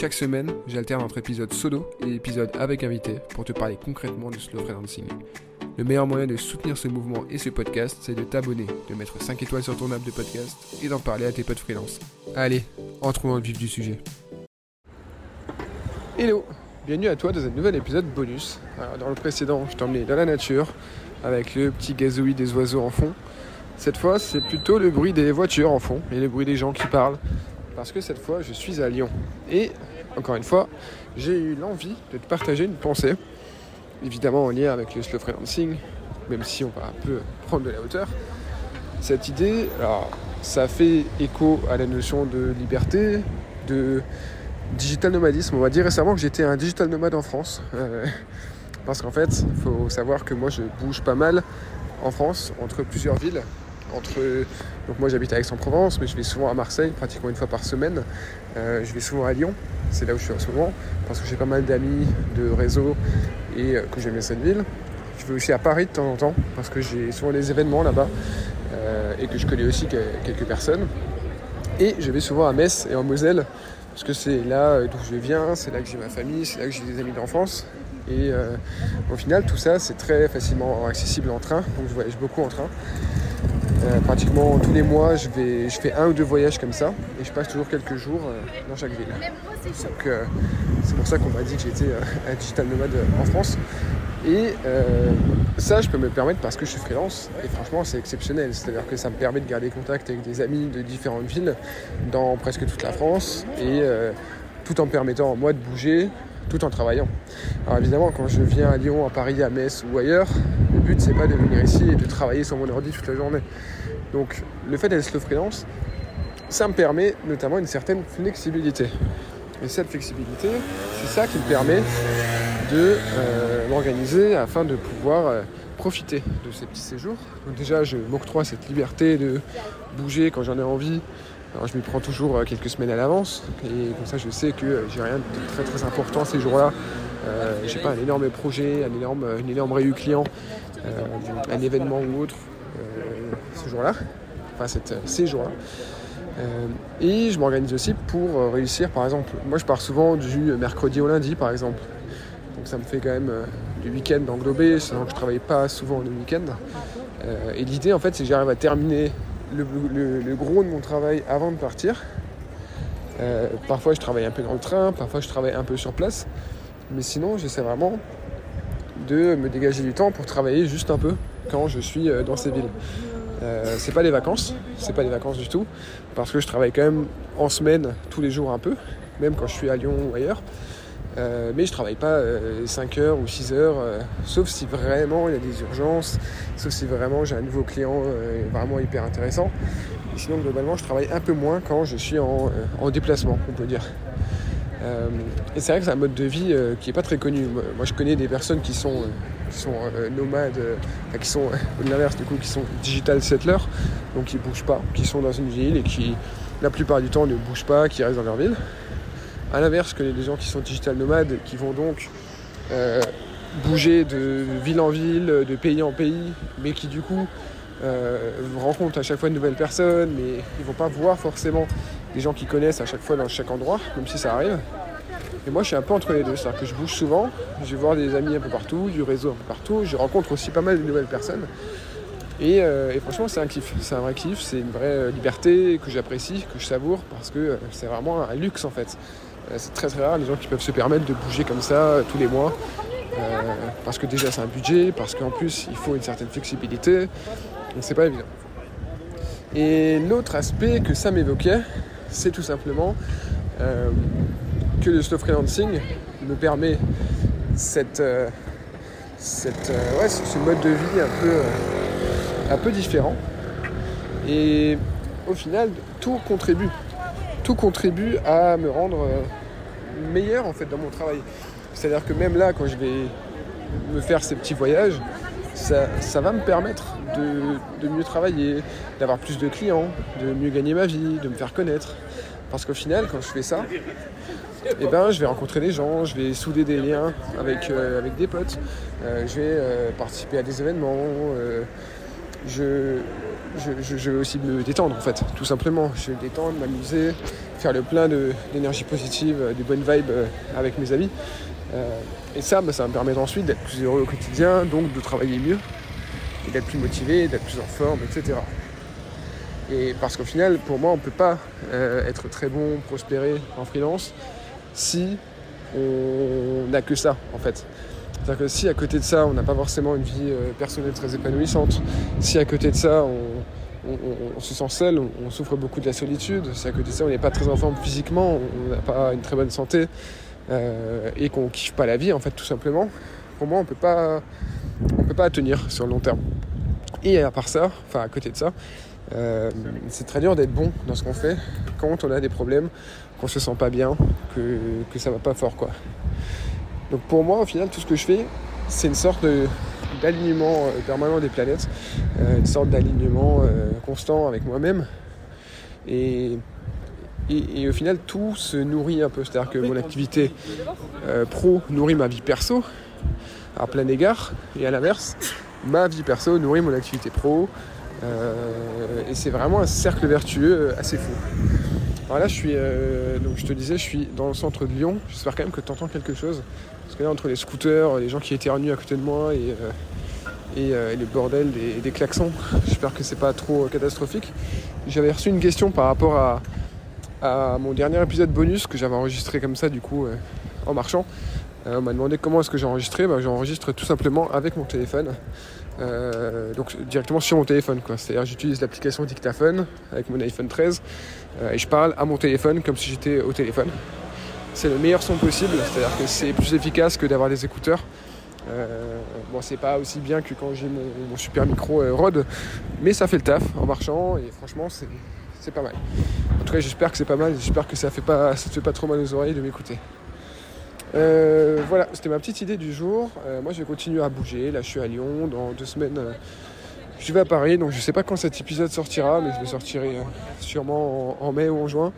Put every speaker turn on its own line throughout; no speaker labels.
Chaque semaine, j'alterne entre épisodes solo et épisodes avec invité pour te parler concrètement du slow freelancing. Le meilleur moyen de soutenir ce mouvement et ce podcast, c'est de t'abonner, de mettre 5 étoiles sur ton app de podcast et d'en parler à tes potes freelance. Allez, entrons dans le vif du sujet. Hello, bienvenue à toi dans un nouvel épisode bonus. Alors, dans le précédent, je emmené dans la nature avec le petit gazouillis des oiseaux en fond. Cette fois, c'est plutôt le bruit des voitures en fond et le bruit des gens qui parlent parce que cette fois je suis à Lyon. Et encore une fois, j'ai eu l'envie de te partager une pensée, évidemment en lien avec le slow freelancing, même si on va un peu prendre de la hauteur. Cette idée, ça fait écho à la notion de liberté, de digital nomadisme. On va dire récemment que j'étais un digital nomade en France. Euh, parce qu'en fait, il faut savoir que moi je bouge pas mal en France, entre plusieurs villes donc moi j'habite à Aix-en-Provence mais je vais souvent à Marseille pratiquement une fois par semaine. Euh, je vais souvent à Lyon c'est là où je suis souvent parce que j'ai pas mal d'amis de réseau et euh, que j'aime bien cette ville. Je vais aussi à Paris de temps en temps parce que j'ai souvent des événements là-bas euh, et que je connais aussi quelques personnes. Et je vais souvent à Metz et en Moselle parce que c'est là d'où je viens c'est là que j'ai ma famille c'est là que j'ai des amis d'enfance. Et au final tout ça c'est très facilement accessible en train donc je voyage beaucoup en train euh, pratiquement tous les mois, je, fais un ou deux voyages comme ça et je passe toujours quelques jours euh, dans chaque ville. Euh, c'est pour ça qu'on m'a dit que j'étais un digital nomade en France. Et ça, je peux me permettre parce que je suis freelance et franchement, c'est exceptionnel. C'est-à-dire que ça me permet de garder contact avec des amis de différentes villes dans presque toute la France et tout en permettant moi de bouger tout en travaillant. Alors évidemment, quand je viens à Lyon, à Paris, à Metz ou ailleurs, le but c'est pas de venir ici et de travailler sur mon ordi toute la journée. Donc le fait d'être slow freelance, ça me permet notamment une certaine flexibilité. Et cette flexibilité, c'est ça qui me permet de euh, m'organiser afin de pouvoir euh, profiter de ces petits séjours. Donc déjà, je m'octroie cette liberté de bouger quand j'en ai envie. Alors je m'y prends toujours euh, quelques semaines à l'avance et comme ça je sais que j'ai rien de très très important ces jours-là. Euh, j'ai pas un énorme projet, un énorme, une énorme réu client, un événement ou autre ce jour-là, enfin ces jours-là. Euh, et je m'organise aussi pour euh, réussir, par exemple, moi je pars souvent du mercredi au lundi par exemple. Donc ça me fait quand même euh, du week-end englobé, sinon je travaille pas souvent le week-end. et l'idée en fait c'est que j'arrive à terminer le, gros de mon travail avant de partir. parfois je travaille un peu dans le train, parfois je travaille un peu sur place. Mais sinon j'essaie vraiment de me dégager du temps pour travailler juste un peu quand je suis dans ces villes. Euh, c'est pas des vacances, c'est pas des vacances du tout, parce que je travaille quand même en semaine tous les jours un peu, même quand je suis à Lyon ou ailleurs. Euh, mais je travaille pas 5 euh, heures ou 6 heures, sauf si vraiment il y a des urgences, sauf si vraiment j'ai un nouveau client vraiment hyper intéressant. sinon, globalement, je travaille un peu moins quand je suis en, en déplacement, on peut dire. et c'est vrai que c'est un mode de vie qui est pas très connu. Moi, je connais des personnes qui sont euh, nomades, euh, qui sont, de l'inverse du coup, qui sont digital settlers, donc qui bougent pas, qui sont dans une ville et qui, la plupart du temps, ne bougent pas, qui restent dans leur ville. A l'inverse, connais des gens qui sont digital nomades, qui vont donc euh, bouger de ville en ville, de pays en pays, mais qui du coup rencontrent à chaque fois de nouvelles personnes, mais ils vont pas voir forcément des gens qu'ils connaissent à chaque fois dans chaque endroit, même si ça arrive. Et moi, je suis un peu entre les deux. C'est-à-dire que je bouge souvent, je vais voir des amis un peu partout, du réseau un peu partout, je rencontre aussi pas mal de nouvelles personnes. Et, euh, franchement, c'est un kiff. C'est un vrai kiff, c'est une vraie euh, liberté que j'apprécie, que je savoure, parce que euh, c'est vraiment un luxe en fait. C'est très très rare les gens qui peuvent se permettre de bouger comme ça tous les mois. parce que déjà, c'est un budget, parce qu'en plus, il faut une certaine flexibilité. Donc, c'est pas évident. Et l'autre aspect que ça m'évoquait, c'est tout simplement que le slow freelancing me permet cette, euh, cette euh, ouais, ce mode de vie un peu, euh, un peu différent. Et au final, tout contribue. Tout contribue à me rendre meilleur en fait dans mon travail. C'est-à-dire que même là, quand je vais me faire ces petits voyages, ça, va me permettre de, mieux travailler, d'avoir plus de clients, de mieux gagner ma vie, de me faire connaître. Parce qu'au final, quand je fais ça, eh ben, je vais rencontrer des gens, je vais souder des liens avec, euh, avec des potes, euh, je vais euh, participer à des événements, je- je vais aussi me détendre en fait, tout simplement. Je vais me détendre, m'amuser, faire le plein d'énergie positive, euh, des bonnes vibes euh, avec mes amis. Euh, et ça, bah, ça me permettre ensuite d'être plus heureux au quotidien, donc de travailler mieux, et d'être plus motivé, d'être plus en forme, etc. Et parce qu'au final, pour moi, on ne peut pas être très bon, prospérer en freelance si on n'a que ça, en fait. C'est-à-dire que si à côté de ça, on n'a pas forcément une vie personnelle très épanouissante, si à côté de ça, on, on- se sent seul, on, souffre beaucoup de la solitude, si à côté de ça, on n'est pas très en forme physiquement, on n'a pas une très bonne santé, euh, et qu'on kiffe pas la vie, en fait, tout simplement, pour moi, on peut pas, on peut pas tenir sur le long terme. Et à part ça, enfin à côté de ça, euh, c'est très dur d'être bon dans ce qu'on fait quand on a des problèmes, qu'on se sent pas bien, que, que ça va pas fort quoi. Donc pour moi au final tout ce que je fais c'est une sorte de- d'alignement euh, permanent des planètes, euh, une sorte d'alignement euh, constant avec moi-même. Et, et, et au final tout se nourrit un peu, c'est-à-dire que mon activité pro nourrit ma vie perso à plein égard et à l'inverse ma vie perso nourrit mon activité pro euh, et c'est vraiment un cercle vertueux assez fou. Alors là, je suis, euh, donc je te disais, je suis dans le centre de Lyon. J'espère quand même que tu entends quelque chose. Parce que là, entre les scooters, les gens qui éternuent à côté de moi et, euh, et, euh, et les bordels des, des klaxons, j'espère que c'est pas trop catastrophique. J'avais reçu une question par rapport à, à mon dernier épisode bonus que j'avais enregistré comme ça, du coup, en marchant. Euh, on m'a demandé comment est-ce que j'ai enregistré. Bah, j'enregistre tout simplement avec mon téléphone. Euh, donc directement sur mon téléphone. C'est-à-dire j'utilise l'application Dictaphone avec mon iPhone 13 euh, et je parle à mon téléphone comme si j'étais au téléphone. C'est le meilleur son possible, c'est-à-dire que c'est plus efficace que d'avoir des écouteurs. Bon c'est pas aussi bien que quand j'ai mon, super micro Rode, mais ça fait le taf en marchant et franchement c'est, c'est pas mal. En tout cas j'espère que c'est pas mal, j'espère que ça fait pas, ça te fait pas trop mal aux oreilles de m'écouter. Euh, voilà, c'était ma petite idée du jour. Euh, moi, je vais continuer à bouger. Là, je suis à Lyon. Dans deux semaines, euh, je vais à Paris. Donc, je sais pas quand cet épisode sortira, mais je le sortirai sûrement en, en mai ou en juin.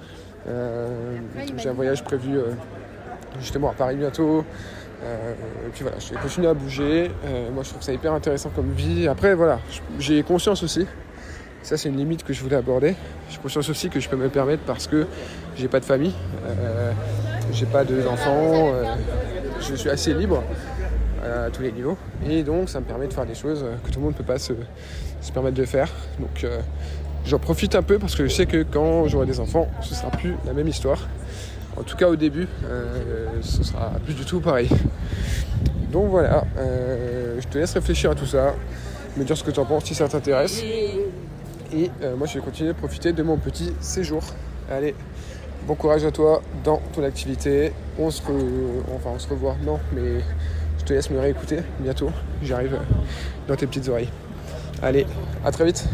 J'ai un voyage prévu justement à Paris bientôt. Et puis voilà, je vais continuer à bouger. Moi, je trouve ça hyper intéressant comme vie. Après, voilà, j'ai conscience aussi. Ça, c'est une limite que je voulais aborder. J'ai conscience aussi que je peux me le permettre parce que j'ai pas de famille. J'ai pas d'enfants, euh, je suis assez libre euh, à tous les niveaux et donc ça me permet de faire des choses euh, que tout le monde ne peut pas se, permettre de faire. Donc j'en profite un peu parce que je sais que quand j'aurai des enfants, ce sera plus la même histoire. En tout cas au début, ce sera plus du tout pareil. Donc voilà, je te laisse réfléchir à tout ça, me dire ce que tu en penses si ça t'intéresse. Et moi je vais continuer de profiter de mon petit séjour. Allez, Bon courage à toi dans ton activité. On se, enfin, on se revoit, non, mais je te laisse me réécouter bientôt. J'arrive dans tes petites oreilles. Allez, à très vite.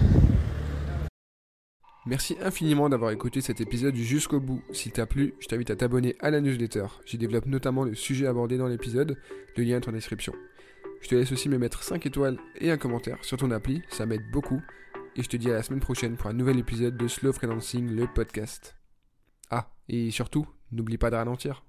Merci infiniment d'avoir écouté cet épisode jusqu'au bout. S'il t'a plu, je t'invite à t'abonner à la newsletter. J'y développe notamment le sujet abordé dans l'épisode. Le lien est en description. Je te laisse aussi me mettre 5 étoiles et un commentaire sur ton appli, ça m'aide beaucoup. Et je te dis à la semaine prochaine pour un nouvel épisode de Slow Freelancing, le podcast. Ah, et surtout, n'oublie pas de ralentir.